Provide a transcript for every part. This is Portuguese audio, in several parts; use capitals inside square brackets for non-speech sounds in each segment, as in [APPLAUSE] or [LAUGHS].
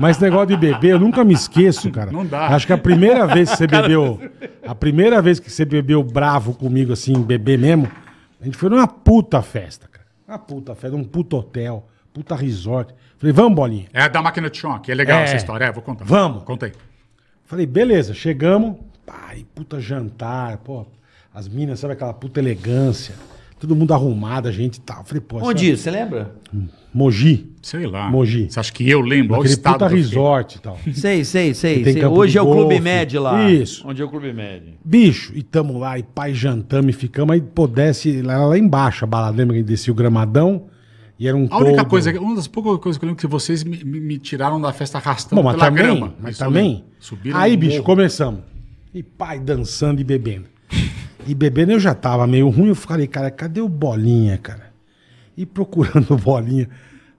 Mas esse negócio de beber, eu nunca me esqueço, cara. Não dá. Acho que a primeira vez que você [LAUGHS] bebeu. A primeira vez que você bebeu bravo comigo, assim, beber mesmo, a gente foi numa puta festa, cara. Uma puta festa, um puta hotel, puta resort. Falei, vamos, bolinha. É da máquina de choque. É legal É. essa história. É, vou contar. Vamos. Contei. Falei, beleza, chegamos. Pai, puta jantar, pô. As minas, sabe aquela puta elegância. Todo mundo arrumado, a gente e tal. Falei, pô. Onde isso? Você lembra? Mogi. Sei lá. Mogi. Você acha que eu lembro? Aquele estado puta resort e tal. [LAUGHS] Sei, sei, sei. Sei. Hoje é o Clube. Med lá. Isso. Onde é o Clube Med? Bicho, e tamo lá, e pai jantamos e ficamos, aí pô, desce lá, lá embaixo a balada, lembra que a gente descia o gramadão? E era um A única toldo. coisa, uma das poucas coisas que eu lembro que vocês me, me- me tiraram da festa arrastando Bom, mas pela também, grama. mas Isso também. Subiram Aí, bicho, morro. começamos. E pai dançando e bebendo. E bebendo eu já tava meio ruim, eu falei, cara, cadê o Bolinha, cara? E procurando o Bolinha.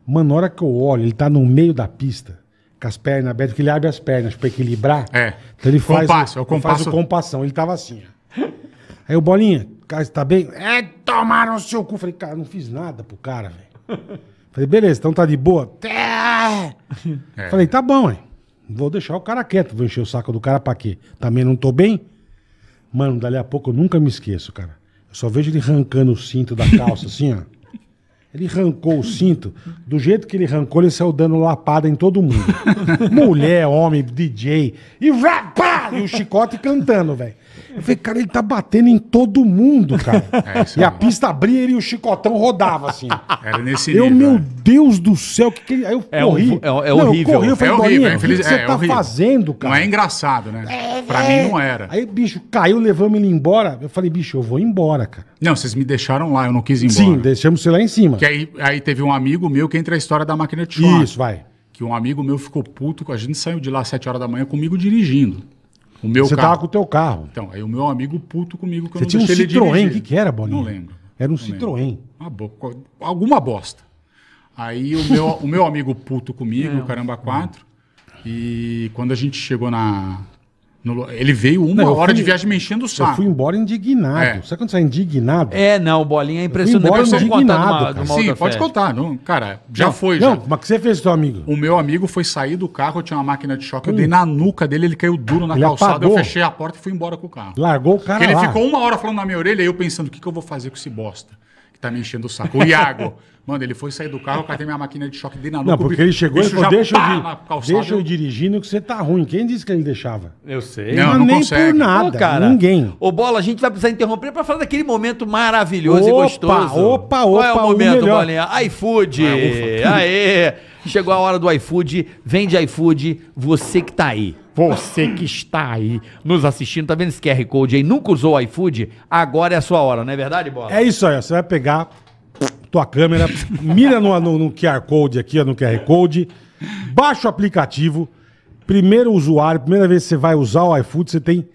Mano, na hora que eu olho, ele tá no meio da pista, com as pernas abertas, porque ele abre as pernas pra equilibrar. É. Então ele faz, Compasso, é o ele faz compasso. o compassão. Ele tava assim, ó. Aí o Bolinha, cara, você tá bem? É, tomaram o seu cu. Falei, cara, não fiz nada pro cara, velho. Falei, beleza, então tá de boa? É. Falei, tá bom, hein? Vou deixar o cara quieto, vou encher o saco do cara pra quê? Também não tô bem? Mano, dali a pouco eu nunca me esqueço, cara. Eu só vejo ele arrancando o cinto da calça, assim, ó. Ele arrancou o cinto. Do jeito que ele arrancou, ele saiu dando lapada em todo mundo. [LAUGHS] Mulher, homem, DJ. E, vá, pá, e o chicote cantando, velho. Eu falei, cara, ele tá batendo em todo mundo, cara. [LAUGHS] É, isso e a aí. pista abria ele e o chicotão rodava, assim. Era nesse Eu, nível. meu é. Deus do céu, que que ele... Aí eu É corri. é- é Não, horrível. Eu corri, eu falei, É horrível, é o que, infeliz- que você é tá horrível. fazendo, cara? Não é engraçado, né? pra É. mim não era. Aí, bicho, caiu, levamos ele embora. Eu falei, bicho, eu vou embora, cara. Não, vocês me deixaram lá, eu não quis ir embora. Sim, deixamos você lá em cima. Que aí, aí teve um amigo meu que entra a história da máquina de choque. Isso, vai. Que um amigo meu ficou puto, com a gente saiu de lá às 7 horas da manhã comigo dirigindo. O meu Você carro. tava com o teu carro. Então, aí o meu amigo puto comigo que eu Você não tinha um deixei ele Citroën, o dirigir. que, que era, Bolinha? Não lembro. Era um Não lembro. Citroën. Uma bo- Alguma bosta. Aí o meu, o meu amigo puto comigo, o Caramba 4, e quando a gente chegou na... no ele veio uma Não, eu hora fui- de viagem me enchendo o Eu saco. fui embora indignado. É. Sabe quando você é indignado? É, não, Bolinha é impressionante. embora Depois vamos contar indignado, uma, Sim, pode festa. contar. Não, cara, já Não, foi. Não, já. mas o que você fez com teu amigo? O meu amigo foi sair do carro, eu tinha uma máquina de choque, eu dei na nuca dele, ele caiu duro na Ele calçada, apagou. eu fechei a porta e fui embora com o carro. Largou o cara Porque ele lá. ficou uma hora falando na minha orelha e eu pensando, o que, que eu vou fazer com esse bosta? Que tá me enchendo o saco. O Iago. Mano, ele foi sair do carro, eu catei minha máquina de choque, dei na nuca. Não, o porque ele chegou e falou, deixa eu, pá na calçada, deixa eu dirigindo que você tá ruim. Quem disse que ele deixava? Eu sei. Não, Mas não nem consegue. por nada, Ô, cara, ninguém. Ô, Bola, a gente vai precisar interromper pra falar daquele momento maravilhoso e Opa, gostoso. opa, Qual é opa, o o momento, melhor. Bolinha? iFood. É, Aê! Chegou a hora do iFood. Vende iFood, você que tá aí. Você que está aí nos assistindo, tá vendo esse QR Code aí? Nunca usou o iFood? Agora é a sua hora, não é verdade, Bola? É isso aí, ó. Você vai pegar tua câmera, mira no, no, no QR Code aqui, no QR Code, baixa o aplicativo, primeiro usuário, primeira vez que você vai usar o iFood, você tem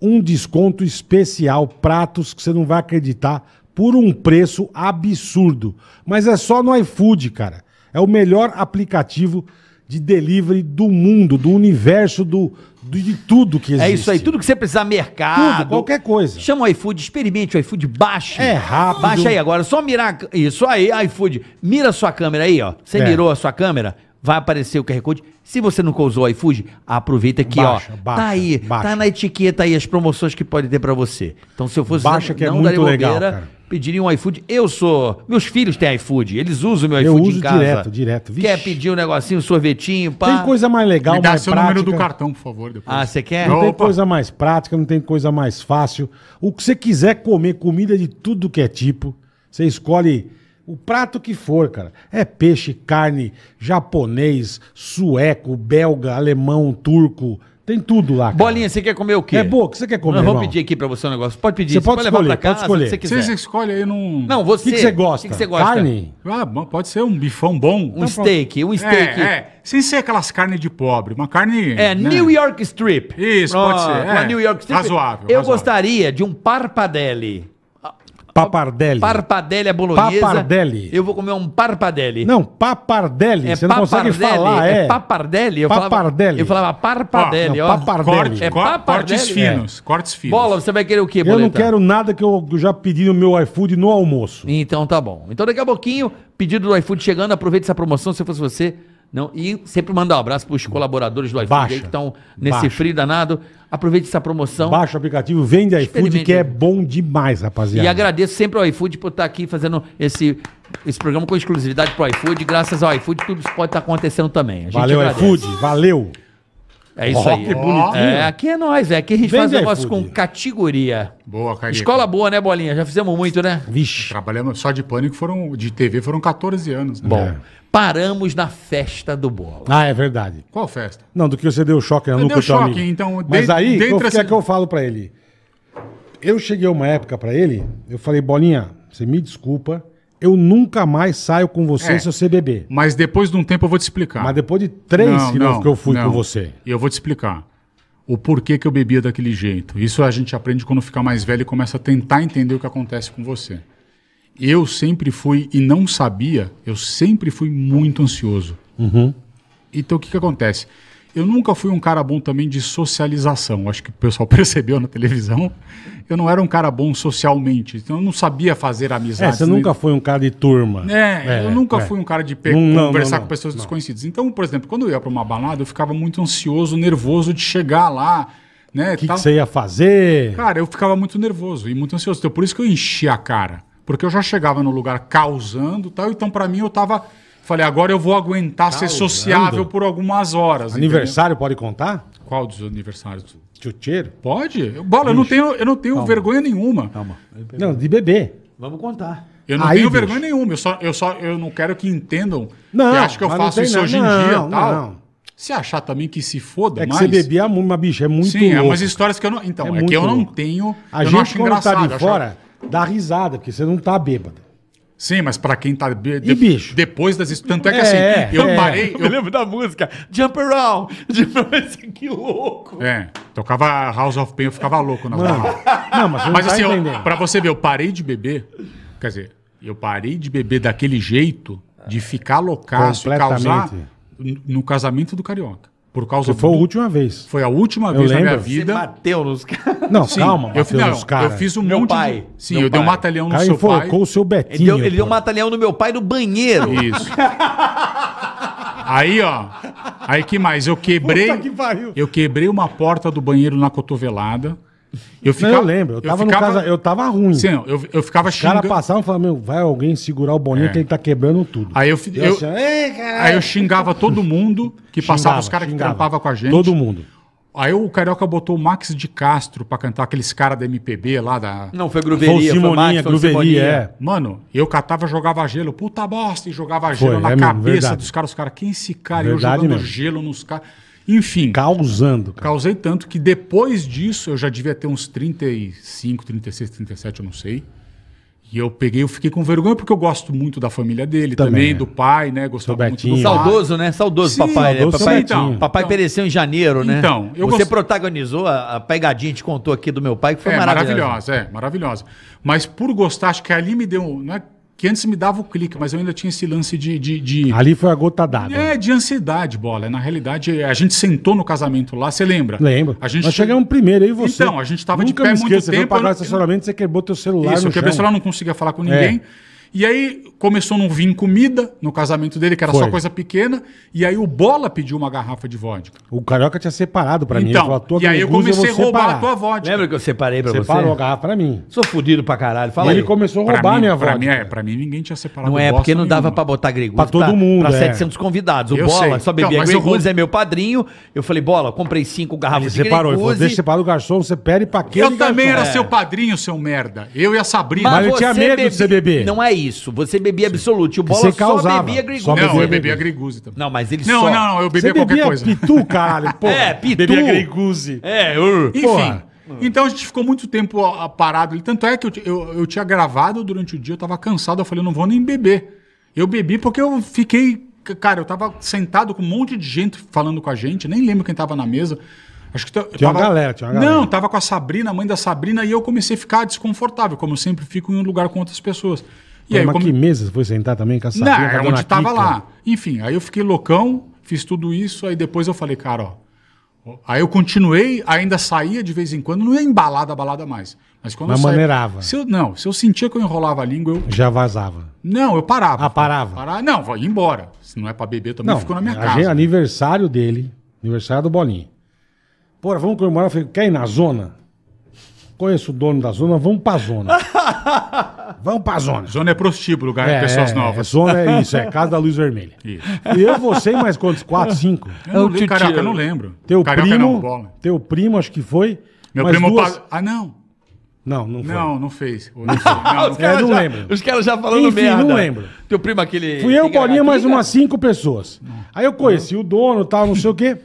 um desconto especial, pratos que você não vai acreditar, por um preço absurdo. Mas é só no iFood, cara. É o melhor aplicativo de delivery do mundo, do universo, do, do- de tudo que existe. É isso aí, tudo que você precisar, mercado. Tudo, qualquer coisa. Chama o iFood, experimente o iFood, baixe. É rápido. Baixa aí agora, só mirar. Isso aí, iFood. Mira a sua câmera aí, ó. Você É. mirou a sua câmera, vai aparecer o QR Code. Se você nunca usou o iFood, aproveita aqui, Baixa, ó. baixa, tá aí, baixa. tá na etiqueta aí as promoções que pode ter pra você. Então, se eu fosse Baixa que é muito legal, cara. Pediria um iFood. Eu sou. Meus filhos têm iFood, eles usam meu Eu iFood uso em casa. direto, direto. Vixe. Quer pedir um negocinho, um sorvetinho, pá. Tem coisa mais legal, Me dá mais seu prática. número do cartão, por favor. Depois. Ah, você quer? Não tem Opa. coisa mais prática, não tem coisa mais fácil. O que você quiser comer, comida de tudo que é tipo, você escolhe o prato que for, cara. É peixe, carne, japonês, sueco, belga, alemão, turco. Tem tudo lá. cara. Bolinha, você quer comer o quê? É boa, o que você quer comer, Nós vamos irmão? pedir aqui pra você um negócio. Pode pedir. Você pode levar escolher, pra pode casa, escolher. o que você quiser. Você escolhe aí num. Não, O você. que, que você gosta? O que, que você gosta? Carne? Ah, pode ser um bifão bom. Um steak, um steak. É, é. Sem ser aquelas carnes de pobre. Uma carne. É, né? New York Strip. Isso, pode ser, Uma é. New York Strip. Razoável, Eu razoável. gostaria de um parpadelli. Papardelli. Parpadelli é bolonhesa. Papardelli. Eu vou comer um parpadelli. Não, papardelli. é você não consegue falar, é. É papardelli. Eu Papardelli. Falava, eu falava parpadelli, Ó, não, papardelli. Corte, É papardelli, cortes finos. Cortes finos. Bola, você vai querer o quê, Eu não Boleta? quero nada que eu já pedi no meu iFood no almoço. Então tá bom. Então daqui a pouquinho, pedido do iFood chegando, aproveite essa promoção, se fosse você, Não, e sempre mandar um abraço para os colaboradores do iFood Baixa. aí que estão nesse Baixa. frio danado. Aproveite essa promoção. Baixa o aplicativo, vende iFood, que é bom demais, rapaziada. E agradeço sempre ao iFood por estar aqui fazendo esse, esse programa com exclusividade pro iFood. Graças ao iFood, tudo isso pode estar acontecendo também. Valeu, agradece. iFood. Valeu. É isso aí. que bonitinho. É, aqui é nós, é. Aqui a gente Vende faz negócio com categoria. Boa, Carica. Escola boa, né, Bolinha? Já fizemos muito, né? Vixe. Trabalhamos só de pânico, foram, de TV foram 14 anos. né? Bom, É. paramos na festa do Bola. Ah, é verdade. Qual festa? Não, do que você deu choque na Eu nuca teu choque, amigo. então, Mas de- aí, o que é que eu falo pra ele? Eu cheguei uma época pra ele, eu falei, Bolinha, você me desculpa, eu nunca mais saio com você É. se você beber. Mas depois de um tempo eu vou te explicar. Mas depois de três que, não, que eu fui não. com você. E eu vou te explicar. O porquê que eu bebia daquele jeito. Isso a gente aprende quando fica mais velho e começa a tentar entender o que acontece com você. Eu sempre fui, e não sabia, eu sempre fui muito ansioso. Uhum. Então o que, que acontece? Eu nunca fui um cara bom também de socialização. Acho que o pessoal [LAUGHS] percebeu na televisão. Eu não era um cara bom socialmente. Então eu não sabia fazer É, amizades. você nem- nunca foi um cara de turma. é, eu nunca é. fui um cara de pe- Não, não, conversar não, com pessoas não. desconhecidas. Então, por exemplo, quando eu ia pra uma balada, eu ficava muito ansioso, nervoso de chegar lá, né? O que, que tal. você ia fazer? Cara, eu ficava muito nervoso e muito ansioso. Então, por isso que eu enchia a cara. Porque eu já chegava no lugar causando e tal. Então, pra mim, eu tava. Falei, agora eu vou aguentar ser Causando? sociável por algumas horas. Aniversário pode contar? entendeu? Qual dos aniversários? Chuteiro? Pode? Bola, eu não tenho, eu não tenho vergonha nenhuma. Calma. Não, de beber. Vamos contar. Eu não Aí, tenho bicho. vergonha nenhuma. Eu só, eu só eu não quero que entendam Não, que acho que eu não faço isso nada. hoje em Não, dia não, tal. não. Se achar também que se foda, É que mas... você bebia muito, mas, bicho, é muito Sim, é louco. umas histórias que eu não... Então, É é, que eu não louco. tenho... A eu não gente, acho quando engraçado. tá de acho- fora, dá risada, porque você não tá bêbado. Sim, mas pra quem tá... Be... E, bicho? Depois das... Tanto é que É, assim, eu é. parei... Eu Eu... lembro da música Jump Around. [LAUGHS] Jump Around. que louco. É, tocava House of Pain, eu ficava louco nas Mano, não, mas Mas tá assim, pra você ver, eu parei de beber... Quer dizer, eu parei de beber daquele jeito, de ficar loucaço e causar no casamento do Carioca. Por causa Você foi a do... última vez. Foi a última Eu vez na minha lembro. Você vida... bateu nos caras. [LAUGHS] Não, Sim, calma, eu, bateu não, nos caras. eu fiz um Meu monte pai. de... Sim, Meu eu dei um matalhão no cara seu pai. o seu Ele Betinho. deu, ele deu um matalhão no meu pai no banheiro. [LAUGHS] Isso. Aí, ó. Aí que mais? Eu quebrei. Puta que pariu. Eu quebrei uma porta do banheiro na cotovelada. Eu Não, eu lembro, eu tava no ficava- casa, eu tava ruim. Sim, não, eu, eu ficava Os caras xingando. passavam e falavam, meu, vai alguém segurar o boninho É. que ele tá quebrando tudo. Aí eu, Eu eu- assim, aí eu xingava todo mundo que passava, Xingava, os caras que xingava. trampavam com a gente. Todo mundo. Aí o Carioca botou o Max de Castro pra cantar aqueles caras da MPB lá da. Não, foi gruveria. o Foi Simoninha, Max, foi o Gruveria, é. Mano, eu catava, jogava gelo, puta bosta, e jogava gelo Foi, na é mesmo, cabeça verdade. dos caras. Os caras, quem é esse cara? E eu Verdade jogando mesmo. gelo nos caras. Enfim. Causando, cara. Causei tanto que depois disso eu já devia ter uns 35, 36, 37, eu não sei. E eu peguei, eu fiquei com vergonha porque eu gosto muito da família dele, Também, também, é. do pai, né? Gostava muito do. Saudoso, né? Saudoso Sim, papai, né? saudoso Papai, Betinho. papai Então. pereceu em janeiro, né? Então, eu Você gost- protagonizou a, a pegadinha, te contou aqui do meu pai, que foi É, maravilhosa. maravilhosa, é, maravilhosa. Mas por gostar, acho que ali me deu. Não é que antes me dava o clique, mas eu ainda tinha esse lance de. de, de- Ali foi a gota d'água. é, de ansiedade, bola. Na realidade, a gente sentou no casamento lá, você lembra? Lembro. A gente Nós chegamos primeiro, aí você. Então, a gente tava de pé me muito esqueço, Você foi tempo, pagar eu o estacionamento, você quebrou teu celular Isso, eu quebrei o celular, não conseguia falar com ninguém. E aí começou a não vir comida no casamento dele, que era Foi. só coisa pequena. E aí o Bola pediu uma garrafa de vodka. O Carioca tinha separado pra mim. Ele Então, falou, "Tua e aí eu comecei a roubar separar." a tua vodka. Lembra que eu separei pra você? Separou a garrafa pra mim. Sou fudido pra caralho. Fala E ele aí. começou a Pra roubar a mim, minha pra vodka. mim, é, pra mim ninguém tinha separado Não é, porque não dava nenhuma. pra botar gregusa Pra todo mundo, Pra é. 700 convidados. O Eu Bola sei. só bebia Então, mas eu vou- é meu padrinho. Eu falei, Bola, comprei cinco garrafas Ele de separou. Ele falou, gregusa. deixa separar o garçom, você pede pra quê? Eu também era É. seu padrinho, seu merda. Eu e a Sabrina. Mas ele tinha medo de você beber. Não é isso. Você bebia absolute. O Bola você só causava. bebia. Só não, bebia eu bebia gregusa também. Não, mas ele Não, só... não, não, eu Você bebia qualquer bebia coisa. pitu, caralho. [LAUGHS] Porra. É, pitu. Bebia greguze. É, uh. Enfim. Porra. Então a gente ficou muito tempo parado ali. Tanto é que eu, ti- eu, eu tinha gravado durante o dia, eu tava cansado. Eu falei, eu não vou nem beber. Eu bebi porque eu fiquei. c- Cara, eu tava sentado com um monte de gente falando com a gente. Nem lembro quem tava na mesa. Acho que t- eu Tinha uma tava- galera, tinha uma galera. Não, tava com a Sabrina, a mãe da Sabrina, e eu comecei a ficar desconfortável, como eu sempre fico em um lugar com outras pessoas. E aí Mas come- que mesa você foi sentar também com a não, era onde tava Kika? lá. Enfim, aí eu fiquei loucão, fiz tudo isso, aí depois eu falei, cara, ó. Aí eu continuei, ainda saía de vez em quando, não ia embalada a balada mais. Mas quando Mas eu saía- maneirava. Se eu, não, se eu sentia que eu enrolava a língua, eu. Já vazava. Não, eu parava. Ah, parava. Parar, não, vou ir embora. Se não é pra beber, também fico na minha casa. gente- aniversário dele, aniversário do Bolinha. Porra, vamos comemorar. Eu falei, quer ir na zona? Conheço o dono da zona, vamos pra zona. [LAUGHS] vamos pra zona. Zona é prostíbulo, lugar de pessoas é, novas. zona é isso, é Casa da Luz Vermelha. Isso. E eu, você, mais quantos? Quatro, cinco? Eu não É o lembro, carioca, tio- eu não lembro. Teu carioca primo, não, bola. teu primo, acho que foi. Meu primo... duas- pa- Ah, não. Não, não foi. Não, não fez. Não, fez. não, Os fez. É, caras não já- lembro. Os caras já falando Enfim, merda. não lembro. Teu primo aquele... Fui eu, Bolinha, mais umas cinco pessoas. Aí eu conheci o dono, tal, não sei o quê.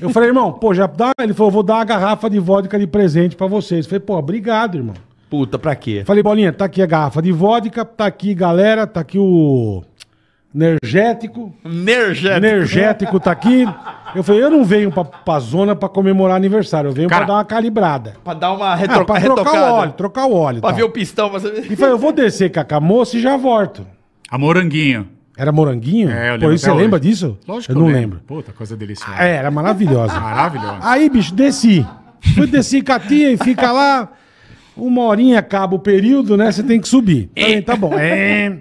Eu falei, irmão, pô, já dá. Ele falou, vou dar uma garrafa de vodka de presente pra vocês. Eu falei, pô, obrigado, irmão. Puta, pra quê? Falei, Bolinha, tá aqui a garrafa de vodka, tá aqui, galera, tá aqui o energético. Energético. Energético tá aqui. Eu falei, eu não venho pra, pra zona pra comemorar aniversário, eu venho Cara, pra dar uma calibrada. Pra dar uma Ah, retro... pra trocar retocada. o óleo, trocar o óleo. Pra tal. ver o pistão. Pra saber... E falei, eu vou descer com a moça e já volto. A moranguinho. Era moranguinho? É, eu Por lembro isso você até lembra hoje. disso? Lógico eu que não lembro. Puta, coisa deliciosa. É, era maravilhosa. [LAUGHS] Maravilhosa. Aí, bicho, desci. Fui desci com a tia e fica lá. Uma horinha acaba o período, né? Você tem que subir. Falei, tá bom. É.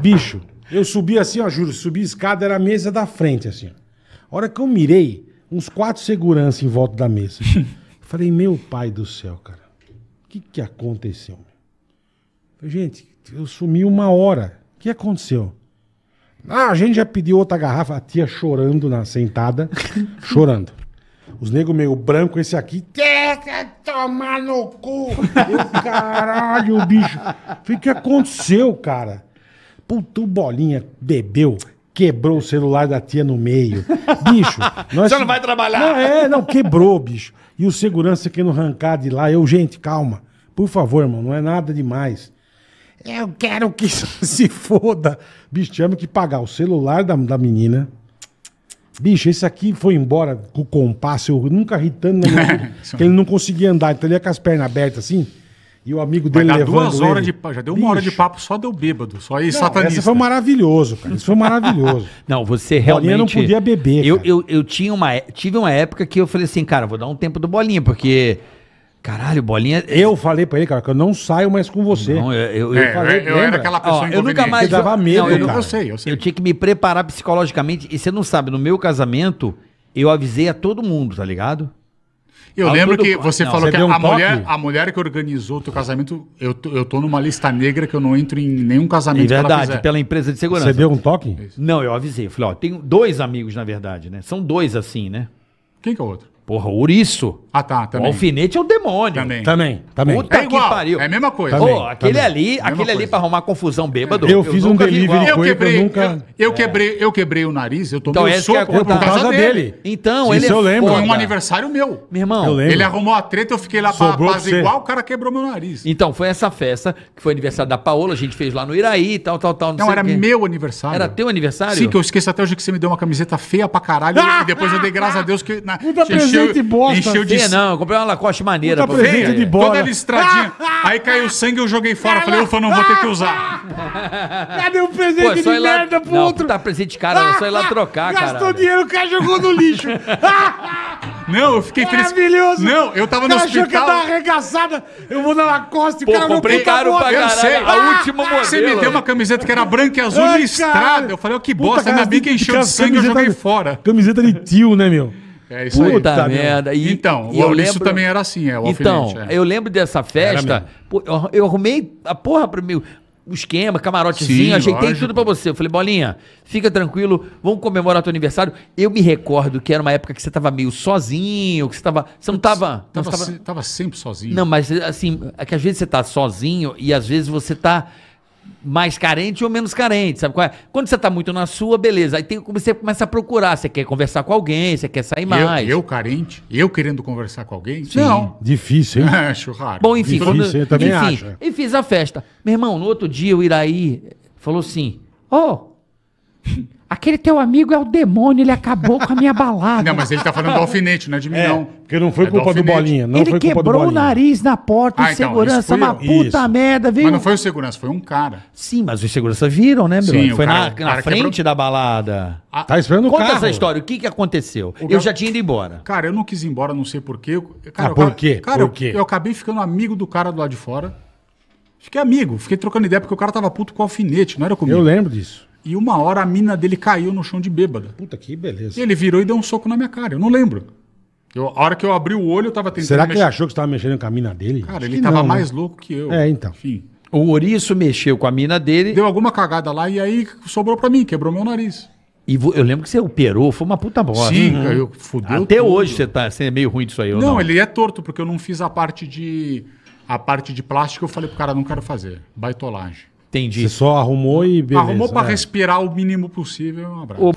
Bicho, eu subi assim, ó, juro, subi a escada, era a mesa da frente, assim. A hora que eu mirei, uns quatro seguranças em volta da mesa. Falei, meu pai do céu, cara. O que que aconteceu? Falei, gente, eu sumi uma hora. O que aconteceu? Ah, a gente já pediu outra garrafa, a tia chorando na sentada, [LAUGHS] chorando. Os negros meio branco, esse aqui, quer tomar no cu. Eu, caralho, bicho. O que aconteceu, cara? Puta, o Bolinha bebeu, quebrou o celular da tia no meio. Bicho, [LAUGHS] nós... Você não vai trabalhar. Não, é, não, quebrou, bicho. E o segurança querendo arrancar de lá. Eu, gente, calma. Por favor, irmão, não é nada demais. Eu quero que [LAUGHS] se foda. Bicho, tivemos que pagar o celular da, da menina. Bicho, esse aqui foi embora com o compasso. Eu nunca ri tanto na minha vida. que ele não conseguia andar. Então ele ia com as pernas abertas assim. E o amigo dele levando duas horas ele. de papo. Já deu uma hora de Bicho, papo, só deu bêbado. Só aí, não, satanista. Esse foi maravilhoso, cara. Isso foi maravilhoso. [LAUGHS] Não, você Bolinha realmente. não podia beber, Eu, cara. eu, eu tinha uma, é- tive uma época que eu falei assim, cara, vou dar um tempo do bolinha, porque. Caralho, bolinha. Eu falei pra ele, cara, que eu não saio mais com você. Não, eu, eu, eu É, falei, eu, eu era aquela pessoa Ó, eu nunca mais. Dava medo, não, eu, cara. Eu sei, eu sei. eu tinha que me preparar psicologicamente. E você não sabe, no meu casamento, eu avisei a todo mundo, tá ligado? Eu Ah, lembro tudo- que você não, falou você que um a, mulher, toque? a mulher que organizou o teu casamento, eu tô, eu tô numa lista negra que eu não entro em nenhum casamento É que ela verdade, pela empresa de segurança. Você deu um toque? Não, eu avisei. Eu falei, ó, tenho dois amigos, na verdade, né? São dois assim, né? Quem que é o outro? Porra, o ouriço. Ah, tá, O também. alfinete é o demônio. Também. Também, também. Puta É igual, que pariu. é a mesma coisa. Também, aquele também. ali, Mesma aquele ali pra arrumar confusão bêbado. Eu fiz um delivery igual. Eu com ele que quebrei, eu nunca- eu, eu quebrei, eu quebrei o nariz, eu tomei Então, o é soco a- por por causa dele. Então, Isso ele eu lembro. Foi um aniversário meu. Meu irmão, Eu lembro. Ele arrumou a treta, eu fiquei lá pra Sobrou pra você. o cara quebrou meu nariz. Então, foi essa festa, que foi aniversário da Paola, a gente fez lá no Iraí, tal, tal, tal. Não, Não, era o meu aniversário. Era teu aniversário? Sim, que eu esqueço até hoje que você me deu uma camiseta feia pra caralho [LAUGHS] e depois eu dei graças a Deus que... Puta presente bosta. encheu de... Feia, não, eu comprei uma Lacoste maneira. Puta pra presente de bola. Toda listradinha. [LAUGHS] Aí caiu sangue, eu joguei fora. Falei, ufa, não vou ter que usar. [LAUGHS] Cadê o Pô, presente só de lá... merda pro não, outro? tá presente de cara, só ir lá [LAUGHS] trocar, cara. Gastou dinheiro, o cara jogou no lixo. Não, eu fiquei feliz. Maravilhoso. Não, eu tava O no cara achou que hospital. dar uma arregaçada. Eu vou na Lacoste, Pô, o cara comprei puta caro pra Eu caralho, sei. a última modelo. Você me deu uma camiseta que era branca e azul Ai, listrada. Eu falei, ó, que Puta, bosta. Ainda cara, bem que encheu de sangue eu joguei fora. Camiseta de tio, né, meu? É isso aí. Puta Puta merda. E, Então, e o Aurício também era assim, é, o Então, é. eu lembro dessa festa, pô, eu, eu arrumei a porra pro meu o esquema, camarotezinho, Sim, ajeitei lógico. tudo pra você. Eu falei, Bolinha, fica tranquilo, vamos comemorar teu aniversário. Eu me recordo que era uma época que você tava meio sozinho, que você tava... Você não tava... não, Tava, você tava- se- tava sempre sozinho. não, mas assim, é que às vezes você tá sozinho e às vezes você tá mais carente ou menos carente, sabe qual é? Quando você tá muito na sua, beleza. Aí tem, você começa a procurar, você quer conversar com alguém, você quer sair eu, mais. eu carente? Eu querendo conversar com alguém? Não. Difícil, hein? [LAUGHS] É, churrasco. Bom, enfim, Difícil, quando, eu também enfim, acho. E fiz a festa. Meu irmão, no outro dia o Iraí falou assim: Ô, aquele teu amigo é o demônio, ele acabou com a minha balada. Não, mas ele tá falando do [LAUGHS] alfinete, não é de mim, É, não. porque não foi É do culpa do alfinete. Bolinha. Não ele foi culpa do quebrou o Bolinha. nariz na porta Ah, de então, segurança, fui uma eu. puta Isso. merda, viu? Mas não foi o segurança, foi um cara. Sim, mas os seguranças viram, né, meu? Sim, o Foi cara- na, o cara na frente quebrou- da balada. Tá esperando o Conta carro. essa história, o que que aconteceu? Eu cara- já tinha ido embora. Cara, eu não quis ir embora, não sei porquê. Eu- Cara, Ah, eu por quê? Cara, Por eu- quê? Eu, acabei ficando amigo do cara do lado de fora. Fiquei amigo, fiquei trocando ideia, porque o cara tava puto com alfinete, não era comigo. Eu lembro disso. E uma hora a mina dele caiu no chão de bêbada. Puta que beleza. E ele virou e deu um soco na minha cara, eu não lembro. Eu- a hora que eu abri o olho, eu tava tentando Será que ele mexer. achou que você tava mexendo com a mina dele? Cara, Acho ele tava não, né? mais louco que eu. É, então. Enfim. O ouriço mexeu com a mina dele. Deu alguma cagada lá e aí sobrou pra mim, quebrou meu nariz. E eu lembro que você operou, foi uma puta bosta. Sim, caiu, fudeu Até tudo. hoje você, tá, você é meio ruim disso aí. ou Não, ele é torto, porque eu não fiz a parte de. A parte de plástico, eu falei pro cara, não quero fazer. Baitolagem. Entendi. Você só arrumou e beleza. Arrumou pra é. respirar o mínimo possível. Um abraço. Ô,